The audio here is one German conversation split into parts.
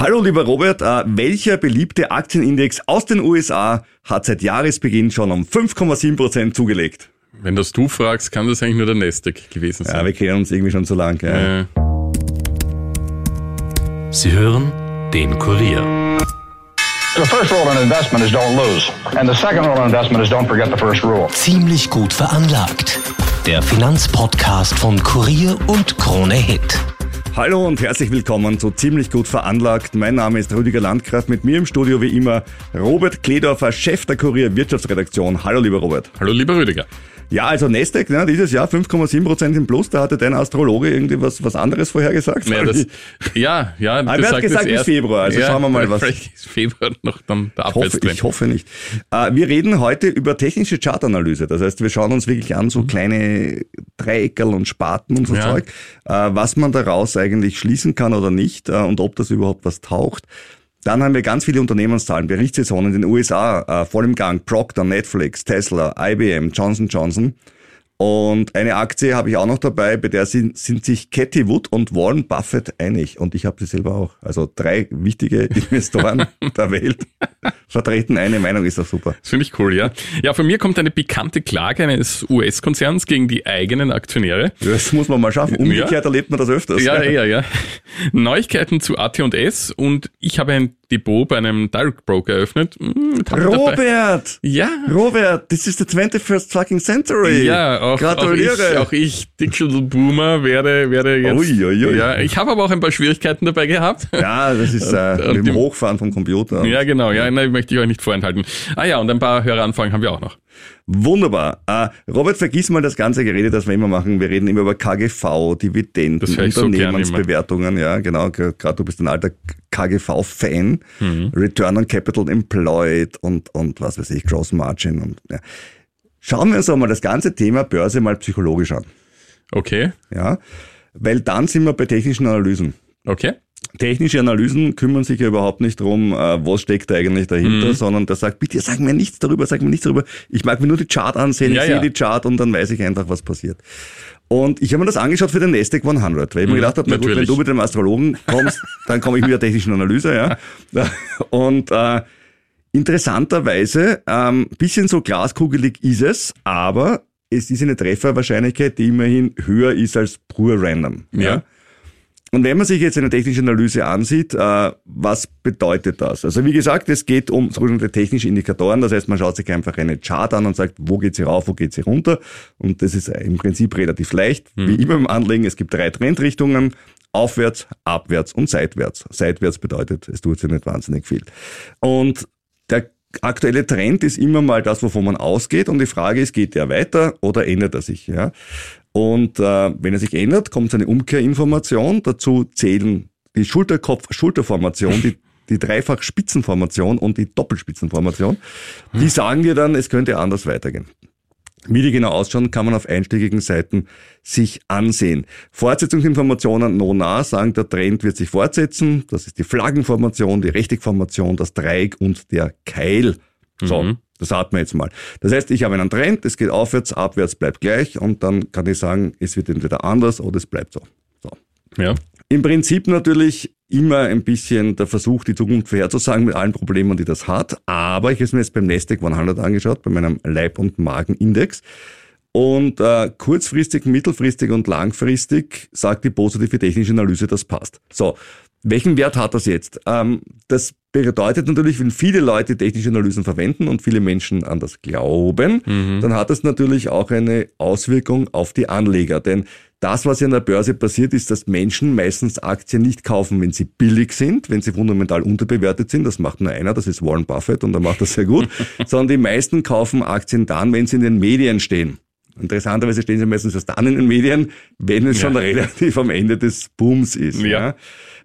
Hallo lieber Robert, äh, welcher beliebte Aktienindex aus den USA hat seit Jahresbeginn schon um 5,7% zugelegt? Wenn das du fragst, kann das eigentlich nur der Nasdaq gewesen sein. Ja, wir kennen uns irgendwie schon so lang. Ja. Äh, Sie hören den Kurier. The first rule in investment is don't lose. And the second rule in investment is don't forget the first rule. Ziemlich gut veranlagt. Der Finanzpodcast von Kurier und Krone Hit. Hallo und herzlich willkommen zu Ziemlich gut veranlagt. Mein Name ist Rüdiger Landgraf. Mit mir im Studio wie immer Robert Kledorfer, Chef der Kurier Wirtschaftsredaktion. Hallo lieber Robert. hallo lieber Rüdiger. Ja, also Nasdaq, ne, dieses Jahr 5,7% im Plus. Da hatte dein Astrologe irgendwie was, was anderes vorhergesagt. Naja, das, ja, ja, Aber er hat sagt gesagt bis Februar, also schauen wir mal, was- Vielleicht ist Februar noch dann der Ich hoffe, ich hoffe nicht. Äh, wir reden heute über technische Chartanalyse. Das heißt, wir schauen uns wirklich an, so kleine Dreieckerl und Spaten und so Mhm. Ja. Zeug, äh, was man daraus eigentlich schließen kann oder nicht äh, und ob das überhaupt was taucht. Dann haben wir ganz viele Unternehmenszahlen, Berichtssaison in den USA, äh, voll im Gang, Procter, Netflix, Tesla, IBM, Johnson Johnson. Und eine Aktie habe ich auch noch dabei, bei der sind, sind sich Cathy Wood und Warren Buffett einig. Und ich habe sie selber auch. Also drei wichtige Investoren der Welt vertreten eine Meinung, ist doch super. Das finde ich cool, ja. Ja, von mir kommt eine pikante Klage eines US-Konzerns gegen die eigenen Aktionäre. Das muss man mal schaffen. Umgekehrt erlebt man das öfters. Ja, ja, ja. Neuigkeiten zu AT&S und ich habe ein Depot bei einem Direct Broker eröffnet. Hm. Robert! Ja. Robert, this is the 21st fucking century. Ja, auch, auch Gratuliere. ich, auch ich, Digital Boomer, werde, werde jetzt. Ui, ui, ui. Ja, ich habe aber auch ein paar Schwierigkeiten dabei gehabt. ja, das ist äh, Und mit dem- Hochfahren vom Computer. Ja, genau, ja, nein, möchte ich euch nicht vorenthalten. Ah ja, und ein paar Höreranfragen haben wir auch noch. Wunderbar. Äh, Robert, vergiss mal das ganze Gerede, das wir immer machen. Wir reden immer über KGV, Dividenden, ich so. Unternehmensbewertungen. ja, genau. Gerade du bist ein alter KGV-Fan. Mhm. Return on Capital Employed und, und was weiß ich, Gross Margin. Und, ja. Schauen wir uns doch mal das ganze Thema Börse mal psychologisch an. Okay, Ja, weil dann sind wir bei technischen Analysen. okay. Technische Analysen kümmern sich ja überhaupt nicht drum, äh, was steckt da eigentlich dahinter, Mhm. sondern der sagt, bitte sag mir nichts darüber, sag mir nichts darüber. Ich mag mir nur die Chart ansehen, Ja, ich sehe ja. die Chart und dann weiß ich einfach, was passiert. Und ich habe mir das angeschaut für den Nasdaq 100, weil ich mir gedacht habe, na gut, wenn Mhm, du mit dem Astrologen kommst, dann komme ich mit der technischen Analyse, ja. Und äh, interessanterweise, ähm, bisschen so glaskugelig ist es, aber es ist eine Trefferwahrscheinlichkeit, die immerhin höher ist als pur random. Ja. Und wenn man sich jetzt eine technische Analyse ansieht, äh, was bedeutet das? Also wie gesagt, es geht um sogenannte technische Indikatoren. Das heißt, man schaut sich einfach eine Chart an und sagt, wo geht sie rauf, wo geht sie runter. Und das ist im Prinzip relativ leicht. Wie immer im Anlegen, es gibt drei Trendrichtungen. Aufwärts, abwärts und seitwärts. Seitwärts bedeutet, es tut sich nicht wahnsinnig viel. Und der aktuelle Trend ist immer mal das, wovon man ausgeht. Und die Frage ist, geht der weiter oder ändert er sich? Ja? Und äh, wenn er sich ändert, kommt eine Umkehrinformation. Dazu zählen die Schulterkopf-Schulterformation, die, die Dreifach-Spitzenformation und die Doppelspitzenformation. Die sagen dir dann, es könnte anders weitergehen. Wie die genau ausschauen, kann man auf einschlägigen Seiten sich ansehen. Fortsetzungsinformationen no nah sagen, der Trend wird sich fortsetzen. Das ist die Flaggenformation, die Rechteckformation, das Dreieck und der Keil. So, das hatten wir jetzt mal. Das heißt, ich habe einen Trend, es geht aufwärts, abwärts bleibt gleich und dann kann ich sagen, es wird entweder anders oder es bleibt so. so. Ja. Im Prinzip natürlich immer ein bisschen der Versuch, die Zukunft vorherzusagen mit allen Problemen, die das hat. Aber ich habe es mir jetzt beim Nasdaq 100 angeschaut, bei meinem Leib- und Magenindex. Und äh, kurzfristig, mittelfristig und langfristig sagt die positive technische Analyse, das passt. So, welchen Wert hat das jetzt? Ähm, das bedeutet natürlich, wenn viele Leute technische Analysen verwenden und viele Menschen an das glauben, dann hat das natürlich auch eine Auswirkung auf die Anleger. Denn das, was ja an der Börse passiert, ist, dass Menschen meistens Aktien nicht kaufen, wenn sie billig sind, wenn sie fundamental unterbewertet sind. Das macht nur einer, das ist Warren Buffett und der macht das sehr gut. Sondern die meisten kaufen Aktien dann, wenn sie in den Medien stehen. Interessanterweise stehen sie meistens erst dann in den Medien, wenn es schon relativ am Ende des Booms ist. Ja.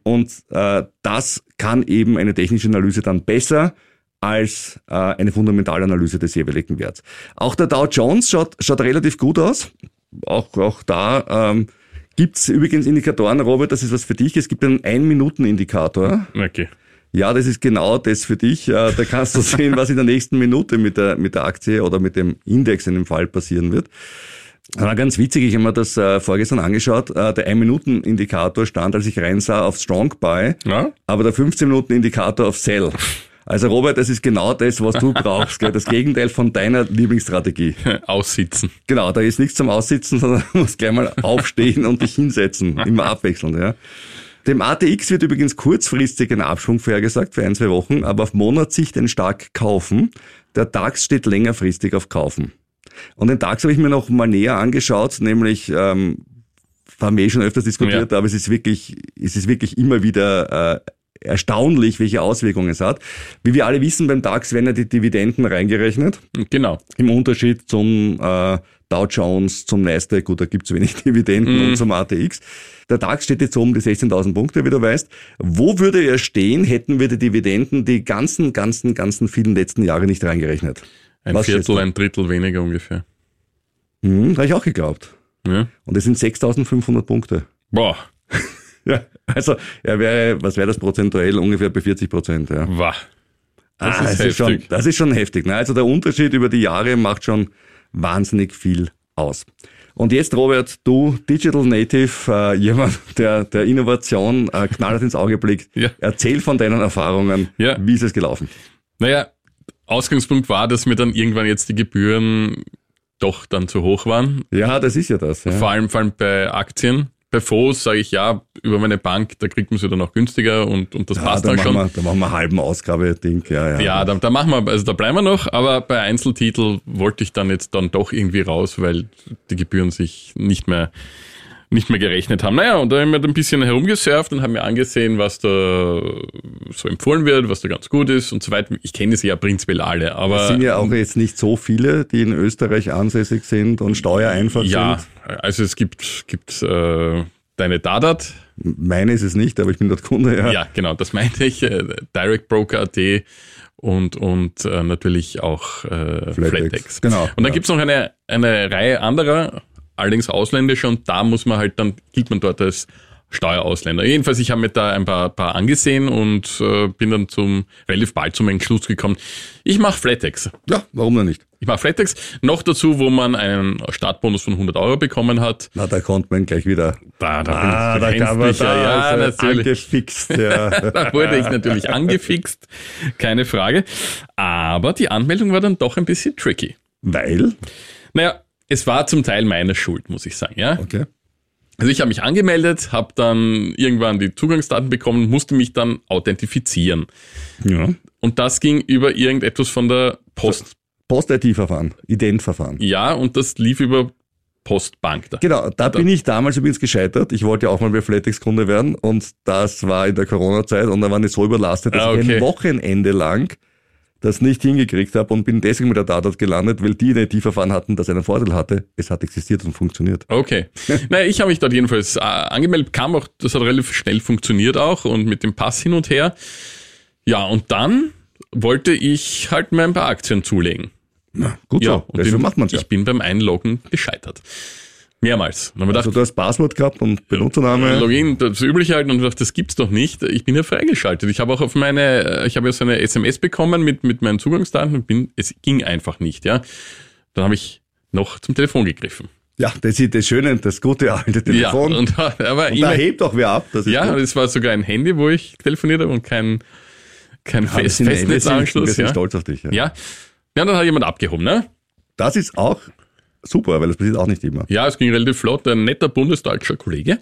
Und äh, das kann eben eine technische Analyse dann besser als äh, eine Fundamentalanalyse des jeweiligen Werts. Auch der Dow Jones schaut, schaut relativ gut aus. Auch, auch da ähm, gibt's übrigens Indikatoren, Robert, das ist was für dich. Es gibt einen Ein-Minuten-Indikator. Okay. Ja, das ist genau das für dich. Äh, Da kannst du sehen, was in der nächsten Minute mit der, mit der Aktie oder mit dem Index in dem Fall passieren wird. Aber ganz witzig, ich habe mir das äh, vorgestern angeschaut. Äh, der 1-Minuten-Indikator stand, als ich reinsah, auf Strong Buy, Ja? aber der 15-Minuten-Indikator auf Sell. Also Robert, das ist genau das, was du brauchst. Gell? Das Gegenteil von deiner Lieblingsstrategie. Aussitzen. Genau, da ist nichts zum Aussitzen, sondern du musst gleich mal aufstehen und dich hinsetzen. Immer abwechselnd, ja. Dem ATX wird übrigens kurzfristig ein Abschwung vorhergesagt für ein, zwei Wochen, aber auf Monatssicht ein stark kaufen. Der DAX steht längerfristig auf kaufen. Und den DAX habe ich mir noch mal näher angeschaut, nämlich ähm, haben wir eh schon öfters diskutiert, aber es ist wirklich, es ist wirklich immer wieder äh, erstaunlich, welche Auswirkungen es hat. Wie wir alle wissen, beim DAX werden ja die Dividenden reingerechnet. Genau. Im Unterschied zum äh, Dow Jones, zum Nasdaq, gut, da gibt's wenig Dividenden und zum ATX. Der DAX steht jetzt um die 16.000 Punkte, wie du weißt. Wo würde er stehen, hätten wir die Dividenden die ganzen, ganzen, ganzen vielen letzten Jahre nicht reingerechnet? Ein Was Viertel, ein Drittel weniger ungefähr. Hm, habe ich auch geglaubt. Ja. Und es sind 6.500 Punkte. Boah, Ja, also er wäre, was wäre das prozentuell? Ungefähr bei 40 Prozent. Ja. wah. Das Ah, ist es schon, heftig. das ist schon heftig. Ne? Also der Unterschied über die Jahre macht schon wahnsinnig viel aus. Und jetzt, Robert, du Digital Native, äh, jemand, der der Innovation äh, knallhart ins Auge blickt, Ja. erzähl von deinen Erfahrungen. Ja. Wie ist es gelaufen? Naja, Ausgangspunkt war, dass mir dann irgendwann jetzt die Gebühren doch dann zu hoch waren. Ja, das ist ja das. Ja. Vor allem, vor allem bei Aktien. Bei Fonds sage ich ja, über meine Bank, da kriegt man sie dann auch günstiger und, und das Ja, passt da, dann schon. wir, da machen wir halben Ausgabe-Ding. Ja, ja. Ja, da, da machen wir, also da bleiben wir noch, aber bei Einzeltitel wollte ich dann jetzt dann doch irgendwie raus, weil die Gebühren sich nicht mehr nicht mehr gerechnet haben. Naja, und da haben wir ein bisschen herumgesurft und haben mir angesehen, was da so empfohlen wird, was da ganz gut ist und so weiter. Ich kenne sie ja prinzipiell alle, Es aber sind ja auch jetzt nicht so viele, die in Österreich ansässig sind und steuereinfach ja, sind. also es gibt, gibt äh, deine Dadat, Meine ist es nicht, aber ich bin dort Kunde. Ja. Ja, genau, das meinte ich. Äh, Directbroker.at und, und äh, natürlich auch äh, Flatex. Flatex. Genau, Und dann ja. gibt's noch eine, eine Reihe anderer, allerdings ausländische, und da muss man halt dann, gilt man dort als Steuerausländer. Jedenfalls, ich habe mir da ein paar, paar angesehen und äh, bin dann zum relativ bald zum Entschluss gekommen, ich mache Flatex. ja, warum denn nicht? Ich mache Flatex. Noch dazu, wo man einen Startbonus von 100 Euro bekommen hat. Na, da kommt man gleich wieder. Da, da, Ah, da kann man da ja, natürlich. angefixt. Ja. Da wurde ich natürlich angefixt, keine Frage. Aber die Anmeldung war dann doch ein bisschen tricky. Weil? Naja, es war zum Teil meine Schuld, muss ich sagen. Ja? Okay. Also ich habe mich angemeldet, habe dann irgendwann die Zugangsdaten bekommen, musste mich dann authentifizieren. Ja. Und das ging über irgendetwas von der Post. Post-IT-Verfahren, Ident-Verfahren. Ja, und das lief über Postbank. Da. Genau, da bin ich damals übrigens gescheitert. Ich wollte ja auch mal bei Flatex Kunde werden und das war in der Corona-Zeit und da waren ich so überlastet, dass Ah, ich okay. ein Wochenende lang das nicht hingekriegt habe und bin deswegen mit der Datat gelandet, weil die ein IT-Verfahren hatten, das einen Vorteil hatte. Es hat existiert und funktioniert. Okay. naja, ich habe mich dort jedenfalls äh, angemeldet, kam auch, das hat relativ schnell funktioniert auch und mit dem Pass hin und her. Ja, und dann wollte ich halt mir ein paar Aktien zulegen. Na, gut Ja, so, und deswegen bin- macht man es ja. Ich bin beim Einloggen gescheitert. Mehrmals. Also du hast Passwort gehabt und Benutzername. Login, das übliche halt und gedacht, das gibt's doch nicht. Ich bin ja freigeschaltet. Ich habe auch auf meine, ich habe ja so eine SMS bekommen mit, mit meinen Zugangsdaten und bin, es ging einfach nicht, ja. Dann habe ich noch zum Telefon gegriffen. Ja, das ist das Schöne, das gute alte Telefon. Ja, und, aber und da hebt auch wer ab. Ja, gut. es war sogar ein Handy, wo ich telefoniert habe und kein, kein Ja, wir Fest, sind, wir Festnetzanschluss, sind ja. stolz auf dich. Ja. Ja. Ja, dann hat jemand abgehoben, ne? Das ist auch super, weil das passiert auch nicht immer. Ja, es ging relativ flott. Ein netter bundesdeutscher Kollege.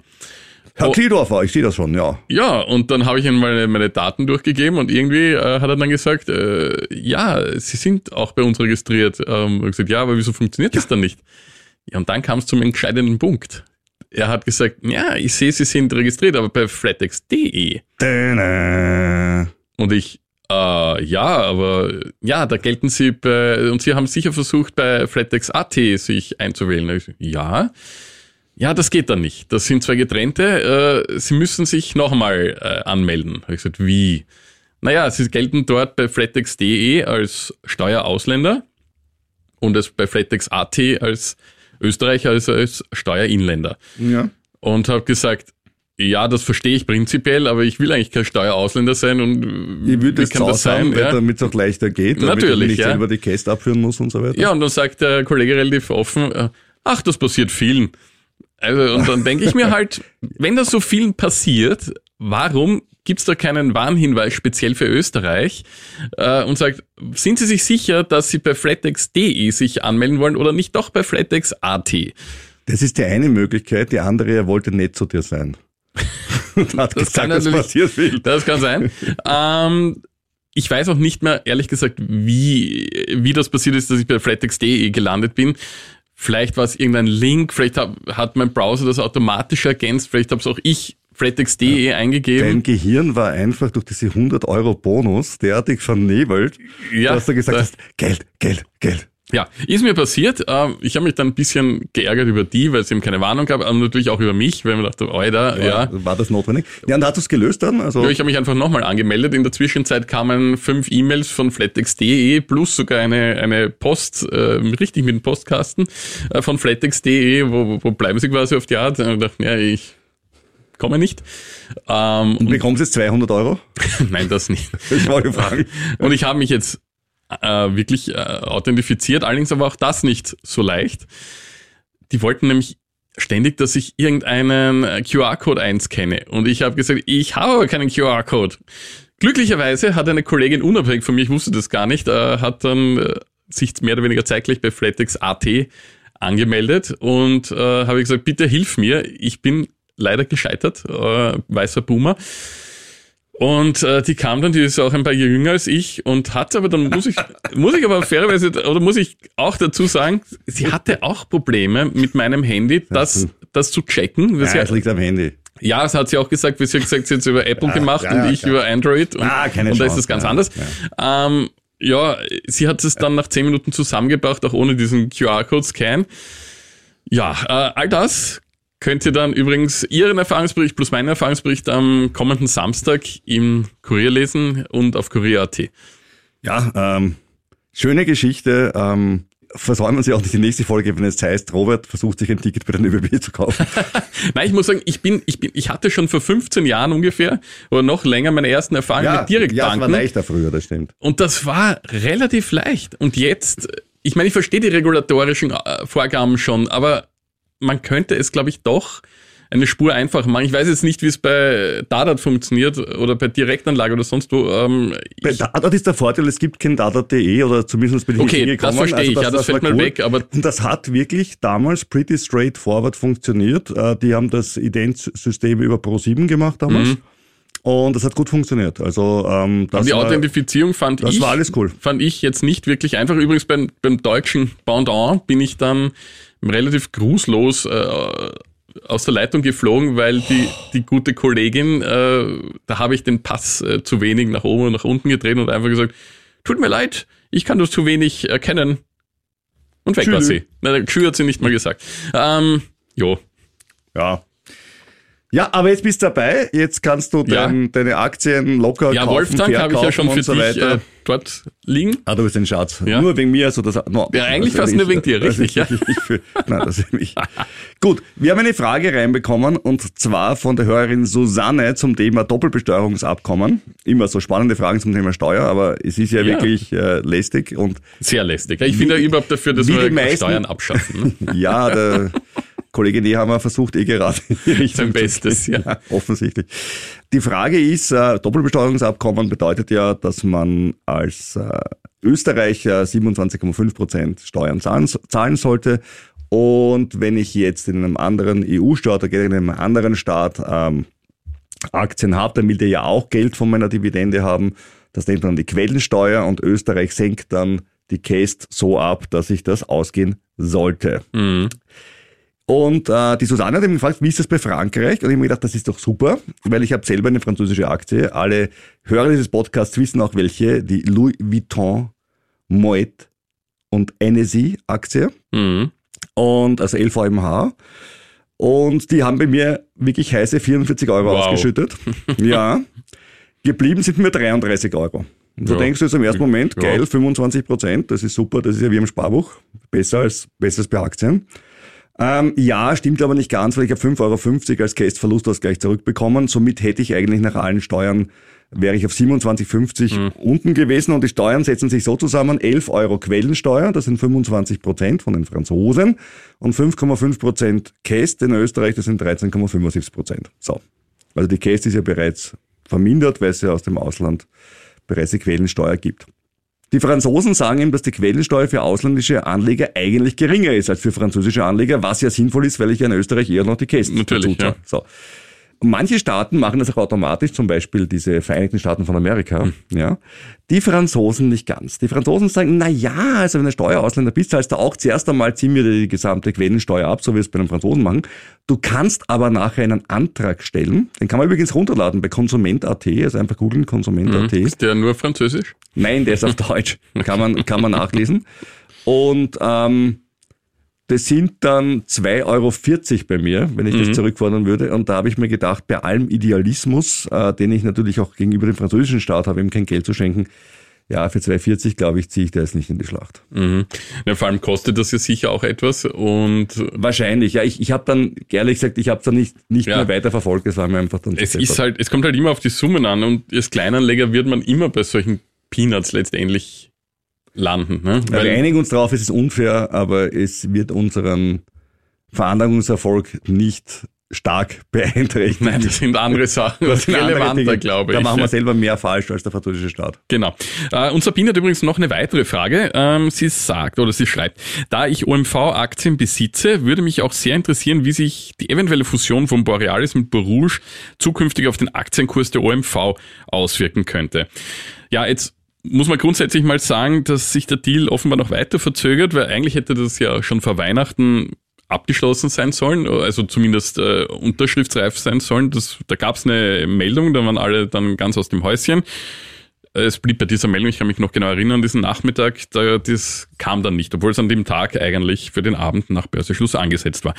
Herr Oh. Kliedorfer, ich sehe das schon, ja. Ja, und dann habe ich ihm meine, meine Daten durchgegeben und irgendwie äh, hat er dann gesagt, äh, ja, Sie sind auch bei uns registriert. Ähm, ich gesagt, ja, aber wieso funktioniert das dann nicht? Ja, und dann kam es zum entscheidenden Punkt. Er hat gesagt, ja, ich sehe, Sie sind registriert, aber bei flatex.de. Und ich, äh, ja, aber ja, da gelten Sie bei, und Sie haben sicher versucht, bei flatex.at sich einzuwählen. Ja, ja, das geht dann nicht. Das sind zwei getrennte. Äh, Sie müssen sich nochmal äh, anmelden. Hab ich gesagt, wie? Naja, Sie gelten dort bei flatex.de als Steuerausländer und es bei flatex.at als Österreicher, also als Steuerinländer Ja. und habe gesagt, ja, das verstehe ich prinzipiell, aber ich will eigentlich kein Steuerausländer sein und äh, Ich würde wie es kann das sein, sein? Ja? damit es auch leichter geht, damit Natürlich, man nicht ja. selber die Käste abführen muss und so weiter. ja, und dann sagt der Kollege relativ offen, äh, ach, das passiert vielen. Also, und dann denke ich mir halt, wenn das so vielen passiert, warum gibt's da keinen Warnhinweis speziell für Österreich äh, und sagt, sind Sie sich sicher, dass Sie bei flatex.de sich anmelden wollen oder nicht doch bei flatex.at? Das ist die eine Möglichkeit, die andere, er wollte nett zu dir sein. Das gesagt, kann natürlich- passiert viel. Das kann sein. ähm, ich weiß auch nicht mehr, ehrlich gesagt, wie, wie das passiert ist, dass ich bei flatex.de gelandet bin. Vielleicht war es irgendein Link, vielleicht hab, hat mein Browser das automatisch ergänzt, vielleicht habe es auch ich flatex.de eingegeben. Dein Gehirn war einfach durch diese 100 Euro Bonus derartig vernebelt, Ja, dass du gesagt da- hast, Geld, Geld, Geld. Ja, ist mir passiert. Ähm, Ich habe mich dann ein bisschen geärgert über die, weil es eben keine Warnung gab, aber natürlich auch über mich, weil mir dachte, Alter, ja. War das notwendig? Ja, und hat es gelöst dann? Also, Ja, ich habe mich einfach nochmal angemeldet. In der Zwischenzeit kamen fünf E-Mails von flatex.de plus sogar eine, eine Post, äh, richtig mit dem Postkasten äh, von flatex.de, wo, wo- bleiben sie quasi auf die Art. Und ich dachte, ja, ich komme nicht. Ähm, und und, bekommst jetzt 200 Euro? nein, das nicht. Ich wollte fragen. Und ich habe mich jetzt äh, wirklich äh, authentifiziert, allerdings aber auch das nicht so leicht. Die wollten nämlich ständig, dass ich irgendeinen äh, QR-Code einscanne. Und ich habe gesagt, ich habe aber keinen QR-Code. Glücklicherweise hat eine Kollegin unabhängig von mir, ich wusste das gar nicht, äh, hat dann äh, sich mehr oder weniger zeitgleich bei flatex.at angemeldet und äh, habe gesagt, bitte hilf mir, ich bin leider gescheitert, äh, weißer Boomer. Und äh, die kam dann, die ist auch ein paar Jahre jünger als ich und hat aber dann muss ich muss ich aber fairerweise oder muss ich auch dazu sagen, sie hatte auch Probleme mit meinem Handy, das das zu checken. Das Ja, ja, es liegt am Handy. ja, das hat sie auch gesagt, wie sie hat gesagt, sie hat es über Apple Ja, gemacht ja, ja, und ich klar. über Android und, Ah, keine und da ist es ganz ja, anders. Ähm, ja, sie hat es dann nach zehn Minuten zusammengebracht, auch ohne diesen QR-Code-Scan. Ja, äh, all das könnt ihr dann übrigens Ihren Erfahrungsbericht plus meinen Erfahrungsbericht am kommenden Samstag im Kurier lesen und auf kurier.at. Ja, ähm, schöne Geschichte. Ähm, versäumen Sie auch nicht die nächste Folge, wenn es heißt, Robert versucht sich ein Ticket bei der ÖBB zu kaufen. Nein, ich muss sagen, ich bin, ich bin, ich hatte schon vor 15 Jahren ungefähr oder noch länger meine ersten Erfahrungen mit ja, es war Direktbanken. leichter früher, das stimmt. Und das war relativ leicht. Und jetzt, ich meine, ich verstehe die regulatorischen äh, Vorgaben schon, aber man könnte es, glaube ich, doch eine Spur einfacher machen. Ich weiß jetzt nicht, wie es bei Dadat funktioniert oder bei Direktanlage oder sonst wo. Ähm, Bei Dadat ist der Vorteil, es gibt kein Dadat.de oder zumindest bin ich Okay, nicht das hingekommen. verstehe ich, ja, das fällt war mal weg, aber- Und das hat wirklich damals pretty straightforward funktioniert. Äh, Die haben das Ident-System über Pro7 gemacht damals. Mhm. Und das hat gut funktioniert. Also ähm, das aber die war, Authentifizierung fand ich, war alles cool. fand ich jetzt nicht wirklich einfach. Übrigens beim, beim deutschen Pendant bin ich dann relativ grußlos äh, aus der Leitung geflogen, weil die, die gute Kollegin, äh, da habe ich den Pass äh, zu wenig nach oben und nach unten gedreht und einfach gesagt, tut mir leid, ich kann das zu wenig erkennen. Und weg war Tschüss. sie. Nein, Tschü hat sie nicht mal gesagt. Ähm, jo, Ja. Ja, aber jetzt bist du dabei. Jetzt kannst du Ja. dein, deine Aktien locker ja, kaufen, Wolfgang habe ich ja schon für so dich äh, dort liegen. Ah, du bist ein Schatz. Ja. Nur wegen mir, also das. No, Ja, eigentlich das fast nur wegen dir, das richtig, ist wirklich für, nein, das ist mich. Gut, wir haben eine Frage reinbekommen und zwar von der Hörerin Susanne zum Thema Doppelbesteuerungsabkommen. Immer so spannende Fragen zum Thema Steuer, aber es ist ja, Ja. wirklich äh, lästig und Sehr lästig. Ich finde ja überhaupt dafür, dass wir die meisten- Steuern abschaffen. Ne? ja, der Kollege Nehammer versucht eh gerade Sein Bestes, gehen. ja. Offensichtlich. Die Frage ist, äh, Doppelbesteuerungsabkommen bedeutet ja, dass man als äh, Österreicher 27,5 Prozent Steuern zahlen, zahlen sollte. Und wenn ich jetzt in einem anderen EU-Staat oder in einem anderen Staat ähm, Aktien habe, dann will der ja auch Geld von meiner Dividende haben. Das nennt man die Quellensteuer und Österreich senkt dann die Case so ab, dass ich das ausgehen sollte. Mhm. Und äh, die Susanne hat mich gefragt, wie ist das bei Frankreich? Und ich habe mir gedacht, das ist doch super, weil ich habe selber eine französische Aktie. Alle Hörer dieses Podcasts wissen auch welche, die Louis Vuitton, Moet und NSI Aktie Mhm. und also LVMH. Und die haben bei mir wirklich heiße 44 Euro Wow. ausgeschüttet. ja. Geblieben sind mir 33 Euro. Und da Ja. denkst du jetzt im ersten Moment, Ja. geil, 25 Prozent, das ist super, das ist ja wie im Sparbuch. Besser als, besser als bei Aktien. Ähm, ja, stimmt aber nicht ganz, weil ich habe 5,50 Euro als Case-Verlustausgleich zurückbekommen. Somit hätte ich eigentlich nach allen Steuern wäre ich auf 27,50 Mhm. unten gewesen und die Steuern setzen sich so zusammen, 11 Euro Quellensteuer, das sind 25 Prozent von den Franzosen und 5,5 Prozent Käst in Österreich, das sind 13,75 Prozent. So. Also die Käst ist ja bereits vermindert, weil es ja aus dem Ausland bereits die Quellensteuer gibt. Die Franzosen sagen ihm, dass die Quellensteuer für ausländische Anleger eigentlich geringer ist als für französische Anleger, was ja sinnvoll ist, weil ich ja in Österreich eher noch die Kästen Natürlich, zahle. So. Manche Staaten machen das auch automatisch, zum Beispiel diese Vereinigten Staaten von Amerika. Hm. Ja. Die Franzosen nicht ganz. Die Franzosen sagen, na ja, also wenn du Steuerausländer bist, zahlst du auch zuerst einmal ziehen wir die gesamte Quellensteuer ab, so wie wir es bei den Franzosen machen. Du kannst aber nachher einen Antrag stellen. Den kann man übrigens runterladen bei Konsument.at, also einfach googeln Konsument.at. Ist der nur französisch? Nein, der ist auf Deutsch. Kann man, kann man nachlesen. Und ähm, das sind dann 2,40 Euro bei mir, wenn ich das zurückfordern würde. Und da habe ich mir gedacht, bei allem Idealismus, äh, den ich natürlich auch gegenüber dem französischen Staat habe, ihm kein Geld zu schenken, ja, für 2,40 glaube ich, ziehe ich da jetzt nicht in die Schlacht. Mhm. Ja, vor allem kostet das ja sicher auch etwas und Wahrscheinlich, ja. Ich, ich habe dann, ehrlich gesagt, ich habe es dann nicht, nicht Ja. mehr weiter verfolgt. Es war mir einfach dann es ist halt, es kommt halt immer auf die Summen an und als Kleinanleger wird man immer bei solchen Peanuts letztendlich landen. Ne? Ja, wir einigen uns darauf, es ist unfair, aber es wird unseren Veranlagungserfolg nicht stark beeinträchtigen. Nein, das sind andere Sachen, Das sind relevanter, glaube ich. Da machen wir selber mehr falsch als der französische Staat. Genau. Äh, und Sabine hat übrigens noch eine weitere Frage. Ähm, sie sagt oder sie schreibt, da ich OMV-Aktien besitze, würde mich auch sehr interessieren, wie sich die eventuelle Fusion von Borealis mit Borouge zukünftig auf den Aktienkurs der OMV auswirken könnte. Ja, jetzt muss man grundsätzlich mal sagen, dass sich der Deal offenbar noch weiter verzögert, weil eigentlich hätte das ja schon vor Weihnachten abgeschlossen sein sollen, also zumindest äh, unterschriftsreif sein sollen. Das, da gab es eine Meldung, da waren alle dann ganz aus dem Häuschen. Es blieb bei dieser Meldung, ich kann mich noch genau erinnern, diesen Nachmittag, da, das kam dann nicht, obwohl es an dem Tag eigentlich für den Abend nach Börseschluss angesetzt war.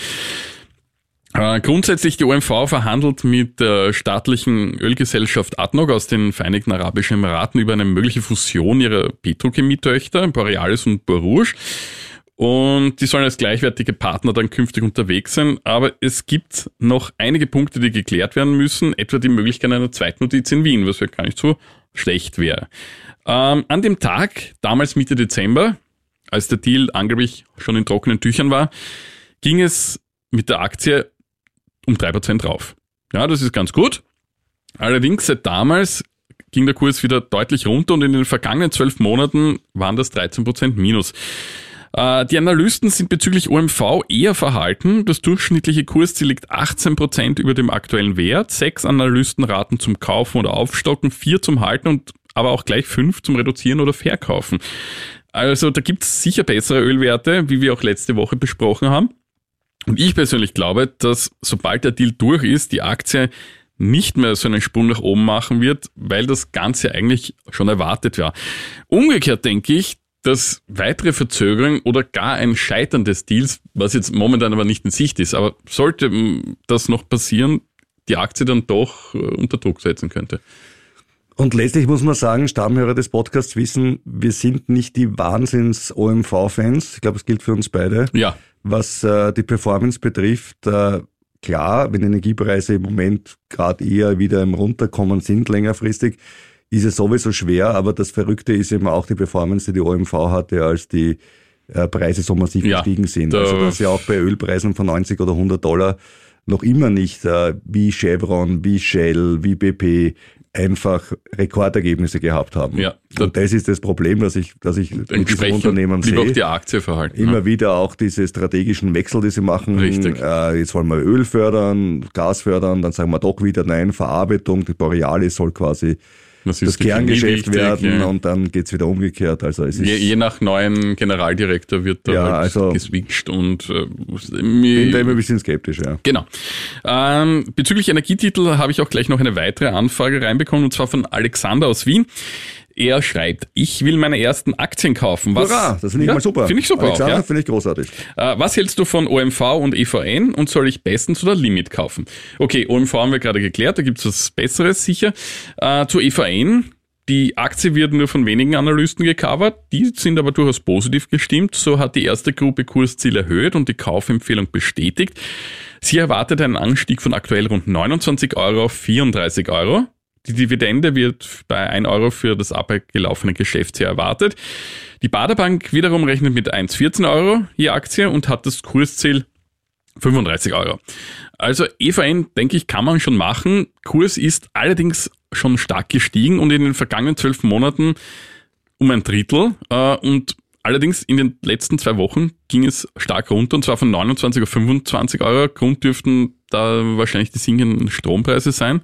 Äh, grundsätzlich die OMV verhandelt mit der staatlichen Ölgesellschaft ADNOC aus den Vereinigten Arabischen Emiraten über eine mögliche Fusion ihrer Petrochemietöchter, Borealis und Borouge. Und die sollen als gleichwertige Partner dann künftig unterwegs sein. Aber es gibt noch einige Punkte, die geklärt werden müssen, etwa die Möglichkeit einer Zweitnotiz in Wien, was ja gar nicht so schlecht wäre. Ähm, an dem Tag, damals Mitte Dezember, als der Deal angeblich schon in trockenen Tüchern war, ging es mit der Aktie um 3% drauf. Ja, das ist ganz gut. Allerdings seit damals ging der Kurs wieder deutlich runter und in den vergangenen zwölf Monaten waren das 13% Minus. Äh, Die Analysten sind bezüglich OMV eher verhalten. Das durchschnittliche Kursziel liegt 18% über dem aktuellen Wert. Sechs Analysten raten zum Kaufen oder Aufstocken, vier zum Halten und aber auch gleich fünf zum Reduzieren oder Verkaufen. Also da gibt es sicher bessere Ölwerte, wie wir auch letzte Woche besprochen haben. Und ich persönlich glaube, dass sobald der Deal durch ist, die Aktie nicht mehr so einen Sprung nach oben machen wird, weil das Ganze eigentlich schon erwartet war. Umgekehrt denke ich, dass weitere Verzögerungen oder gar ein Scheitern des Deals, was jetzt momentan aber nicht in Sicht ist, aber sollte mm, das noch passieren, die Aktie dann doch äh, unter Druck setzen könnte. Und letztlich muss man sagen, Stammhörer des Podcasts wissen, wir sind nicht die Wahnsinns-OMV-Fans. Ich glaube, es gilt für uns beide. Ja, Was äh, die Performance betrifft, äh, klar, wenn Energiepreise im Moment gerade eher wieder im Runterkommen sind, längerfristig, ist es sowieso schwer, aber das Verrückte ist eben auch die Performance, die die OMV hatte, als die äh, Preise so massiv Ja, gestiegen sind. also dass ja auch bei Ölpreisen von 90 oder 100 Dollar noch immer nicht äh, wie Chevron, wie Shell, wie BP einfach Rekordergebnisse gehabt haben. Ja, Und das ist das Problem, dass ich, dass ich mit entsprechend Unternehmen blieb auch sehe die Aktie verhalten. immer ja. wieder auch diese strategischen Wechsel, die sie machen. Richtig. Äh, jetzt wollen wir Öl fördern, Gas fördern, dann sagen wir doch wieder nein, Verarbeitung, die Borealis soll quasi Das das Kerngeschäft wichtig, werden ja. und dann geht's wieder umgekehrt. Also es ist Je, je nach neuen Generaldirektor wird da Ja, halt also- geswitcht und äh, bin da immer ein bisschen skeptisch, ja. Genau. Ähm, bezüglich Energietitel habe ich auch gleich noch eine weitere Anfrage reinbekommen, und zwar von Alexander aus Wien. Er schreibt, ich will meine ersten Aktien kaufen. Was, Hurra, das finde ich Ja, mal super. Finde ich super auch, Alexander, ja. finde ich großartig. Äh, was hältst du von OMV und EVN und soll ich bestens oder Limit kaufen? Okay, OMV haben wir gerade geklärt, da gibt's was Besseres sicher. Äh, zu EVN, die Aktie wird nur von wenigen Analysten gecovert, die sind aber durchaus positiv gestimmt. So hat die erste Gruppe Kursziel erhöht und die Kaufempfehlung bestätigt. Sie erwartet einen Anstieg von aktuell rund 29 Euro auf 34 Euro. Die Dividende wird bei 1 Euro für das abgelaufene Geschäftsjahr erwartet. Die Baderbank wiederum rechnet mit 1,14 Euro je Aktie und hat das Kursziel 35 Euro. Also EVN, denke ich, kann man schon machen. Kurs ist allerdings schon stark gestiegen und in den vergangenen zwölf Monaten um ein Drittel. Äh, und allerdings in den letzten zwei Wochen ging es stark runter und zwar von 29 auf 25 Euro. Grund dürften da wahrscheinlich die sinkenden Strompreise sein.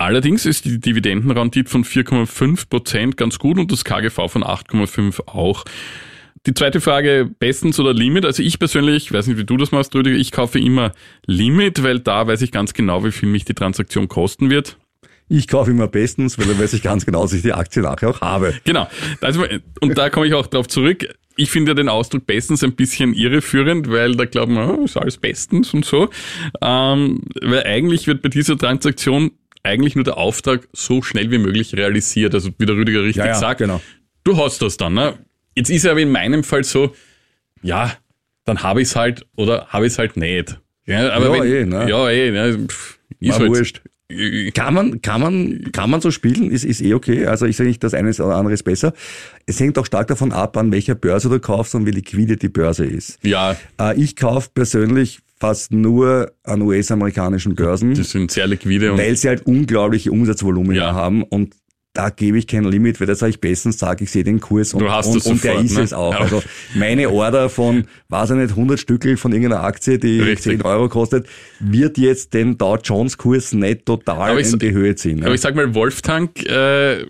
Allerdings ist die Dividendenrendite von 4,5 Prozent ganz gut und das KGV von 8,5 auch. Die zweite Frage, bestens oder Limit? Also ich persönlich, ich weiß nicht, wie du das machst, Rüdiger, ich kaufe immer Limit, weil da weiß ich ganz genau, wie viel mich die Transaktion kosten wird. Ich kaufe immer bestens, weil dann weiß ich ganz genau, dass ich die Aktie nachher auch habe. Genau. Also, und da komme ich auch drauf zurück. Ich finde ja den Ausdruck bestens ein bisschen irreführend, weil da glauben wir, oh, ist alles bestens und so. Ähm, weil eigentlich wird bei dieser Transaktion eigentlich nur der Auftrag so schnell wie möglich realisiert. Also wie der Rüdiger richtig Ja, ja, sagt, genau. du hast das dann. Ne? Jetzt ist ja aber in meinem Fall so, ja, dann habe ich es halt oder habe ich es halt nicht. Ja, aber Ja, wenn, eh, ne? ja, eh, ne? Pff, ist halt, wurscht. Kann man, kann man, kann man so spielen, ist, ist eh okay. Also ich sage nicht, das eine oder andere ist besser. Es hängt auch stark davon ab, an welcher Börse du kaufst und wie liquide die Börse ist. Ja, Äh, Ich kaufe persönlich fast nur an US-amerikanischen Börsen, die sind sehr liquide und weil sie halt unglaubliche Umsatzvolumina Ja. haben und da gebe ich kein Limit, weil das sage ich bestens, sage ich sehe den Kurs und, und, es und der sofort, ist ne? es auch. Ja. Also meine Order von, weiß ich nicht, 100 Stückel von irgendeiner Aktie, die Richtig. 10 Euro kostet, wird jetzt den Dow Jones Kurs nicht total Aber ich- in die Höhe ziehen. ne? aber ich sag mal, Wolftank, äh,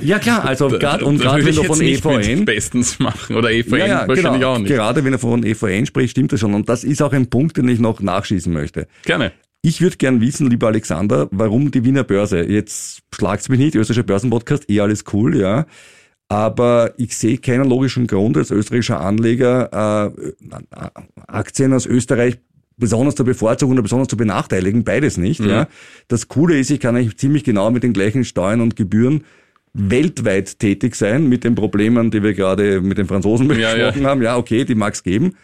Ja klar, also gerade und gerade wenn du von EVN bestens machen oder EVN ja, ja, wahrscheinlich genau. auch nicht. Gerade wenn er von EVN spricht, stimmt das schon. Und das ist auch ein Punkt, den ich noch nachschießen möchte. Gerne. Ich würde gern wissen, lieber Alexander, warum die Wiener Börse? Jetzt schlagt's mich nicht, österreichischer Börsenpodcast, eh alles cool, ja. Aber ich sehe keinen logischen Grund als österreichischer Anleger, äh, Aktien aus Österreich besonders zu bevorzugen oder besonders zu benachteiligen, beides nicht. Mhm. Ja. Das Coole ist, ich kann eigentlich ziemlich genau mit den gleichen Steuern und Gebühren weltweit tätig sein, mit den Problemen, die wir gerade mit den Franzosen Ja, besprochen haben. Ja, okay, die mag's geben.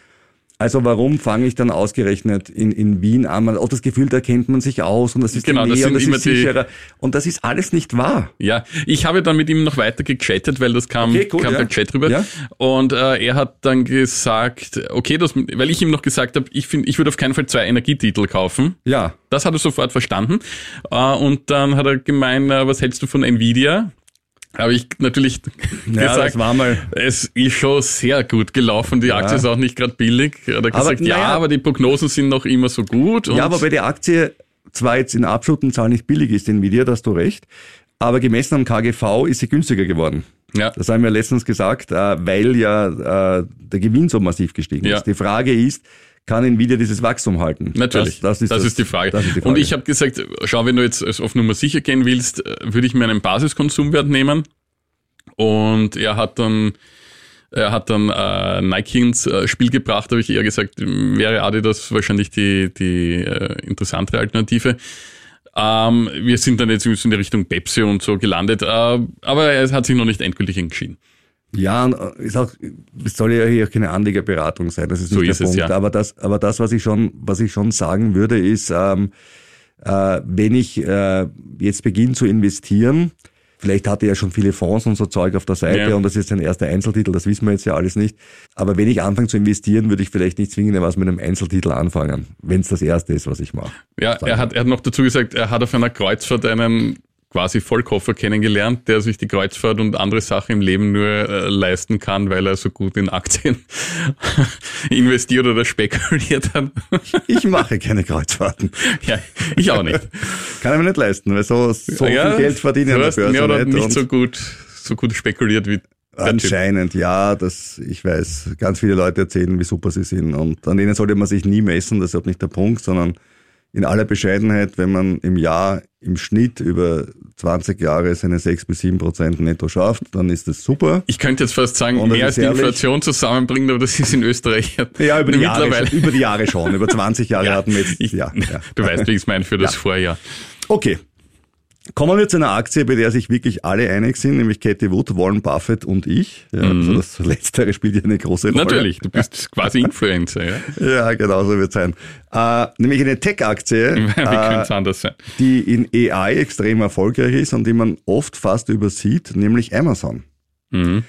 Also warum fange ich dann ausgerechnet in, in Wien an? Man auch das Gefühl, da kennt man sich aus und das ist Genau, die das Nähe und sind das ist sicherer. Und das ist alles nicht wahr. Ja, ich habe dann mit ihm noch weiter gechattet, weil das kam, Okay, cool, kam ja. der Chat rüber. Ja. Und äh, er hat dann gesagt, okay, das, weil ich ihm noch gesagt habe, ich finde, ich würde auf keinen Fall zwei Energietitel kaufen. Ja. Das hat er sofort verstanden. Äh, und dann hat er gemeint, äh, was hältst du von Nvidia? Habe ich natürlich Ja, gesagt, war mal. es ist schon sehr gut gelaufen. Die Aktie ist auch nicht gerade billig. Er hat gesagt, ja, naja. aber die Prognosen sind noch immer so gut. Ja, aber bei der Aktie zwar jetzt in absoluten Zahlen nicht billig ist, Nvidia, da hast du recht, aber gemessen am KGV ist sie günstiger geworden. ja, Das haben wir letztens gesagt, äh, weil ja äh, der Gewinn so massiv gestiegen Ja. ist. Die Frage ist, kann Nvidia dieses Wachstum halten? Natürlich, Das, das, ist, das, die Frage. Das ist die Frage. Und ich habe gesagt, schau, wenn du jetzt auf Nummer sicher gehen willst, äh, würde ich mir einen Basiskonsumwert nehmen. Und er hat dann, er hat dann äh, Nike ins äh, Spiel gebracht, habe ich eher gesagt, wäre Adidas wahrscheinlich die, die äh, interessantere Alternative. Ähm, wir sind dann jetzt in die Richtung Pepsi und so gelandet, äh, aber er hat sich noch nicht endgültig entschieden. Ja, äh, ist auch, es soll ja hier auch keine Anlegerberatung sein, das ist So nicht ist der es, Punkt. ja. Aber das, aber das, was ich schon, was ich schon sagen würde, ist, ähm, äh, wenn ich äh, jetzt beginne zu investieren, vielleicht hatte er ja schon viele Fonds und so Zeug auf der Seite Ja. und das ist sein erster Einzeltitel, das wissen wir jetzt ja alles nicht. Aber wenn ich anfange zu investieren, würde ich vielleicht nicht zwingend was mit einem Einzeltitel anfangen, wenn es das erste ist, was ich mache. Ja, er hat, er hat noch dazu gesagt, er hat auf einer Kreuzfahrt einen quasi Vollkoffer kennengelernt, der sich die Kreuzfahrt und andere Sachen im Leben nur äh, leisten kann, weil er so gut in Aktien investiert oder spekuliert hat. Ich mache keine Kreuzfahrten. ja, ich auch nicht. Kann ich mir nicht leisten, weil so, so ja, viel Geld verdiene ich an der Börse mehr oder nicht. nicht so gut, so gut spekuliert wie. Anscheinend, ja, das, ich weiß, ganz viele Leute erzählen, wie super sie sind und an denen sollte man sich nie messen, das ist auch nicht der Punkt, sondern in aller Bescheidenheit, wenn man im Jahr im Schnitt über 20 Jahre seine 6 bis 7 Prozent netto schafft, dann ist das super. Ich könnte jetzt fast sagen, Und mehr als die. Inflation zusammenbringt, aber das ist in Österreich Ja, über die, Jahre, mittlerweile. schon, über die Jahre schon, über 20 Jahre Ja, hatten wir jetzt, ich, ja, ja. Du weißt, wie ich es meine für das Vorjahr. Okay. Kommen wir zu einer Aktie, bei der sich wirklich alle einig sind, nämlich Katie Wood, Warren Buffett und ich. Ja, Mhm. also das Letztere spielt ja eine große Rolle. Natürlich, du bist quasi Influencer, ja. Ja, genau so wird es sein. Äh, nämlich eine Tech-Aktie, äh, die in AI extrem erfolgreich ist und die man oft fast übersieht, nämlich Amazon. Mhm.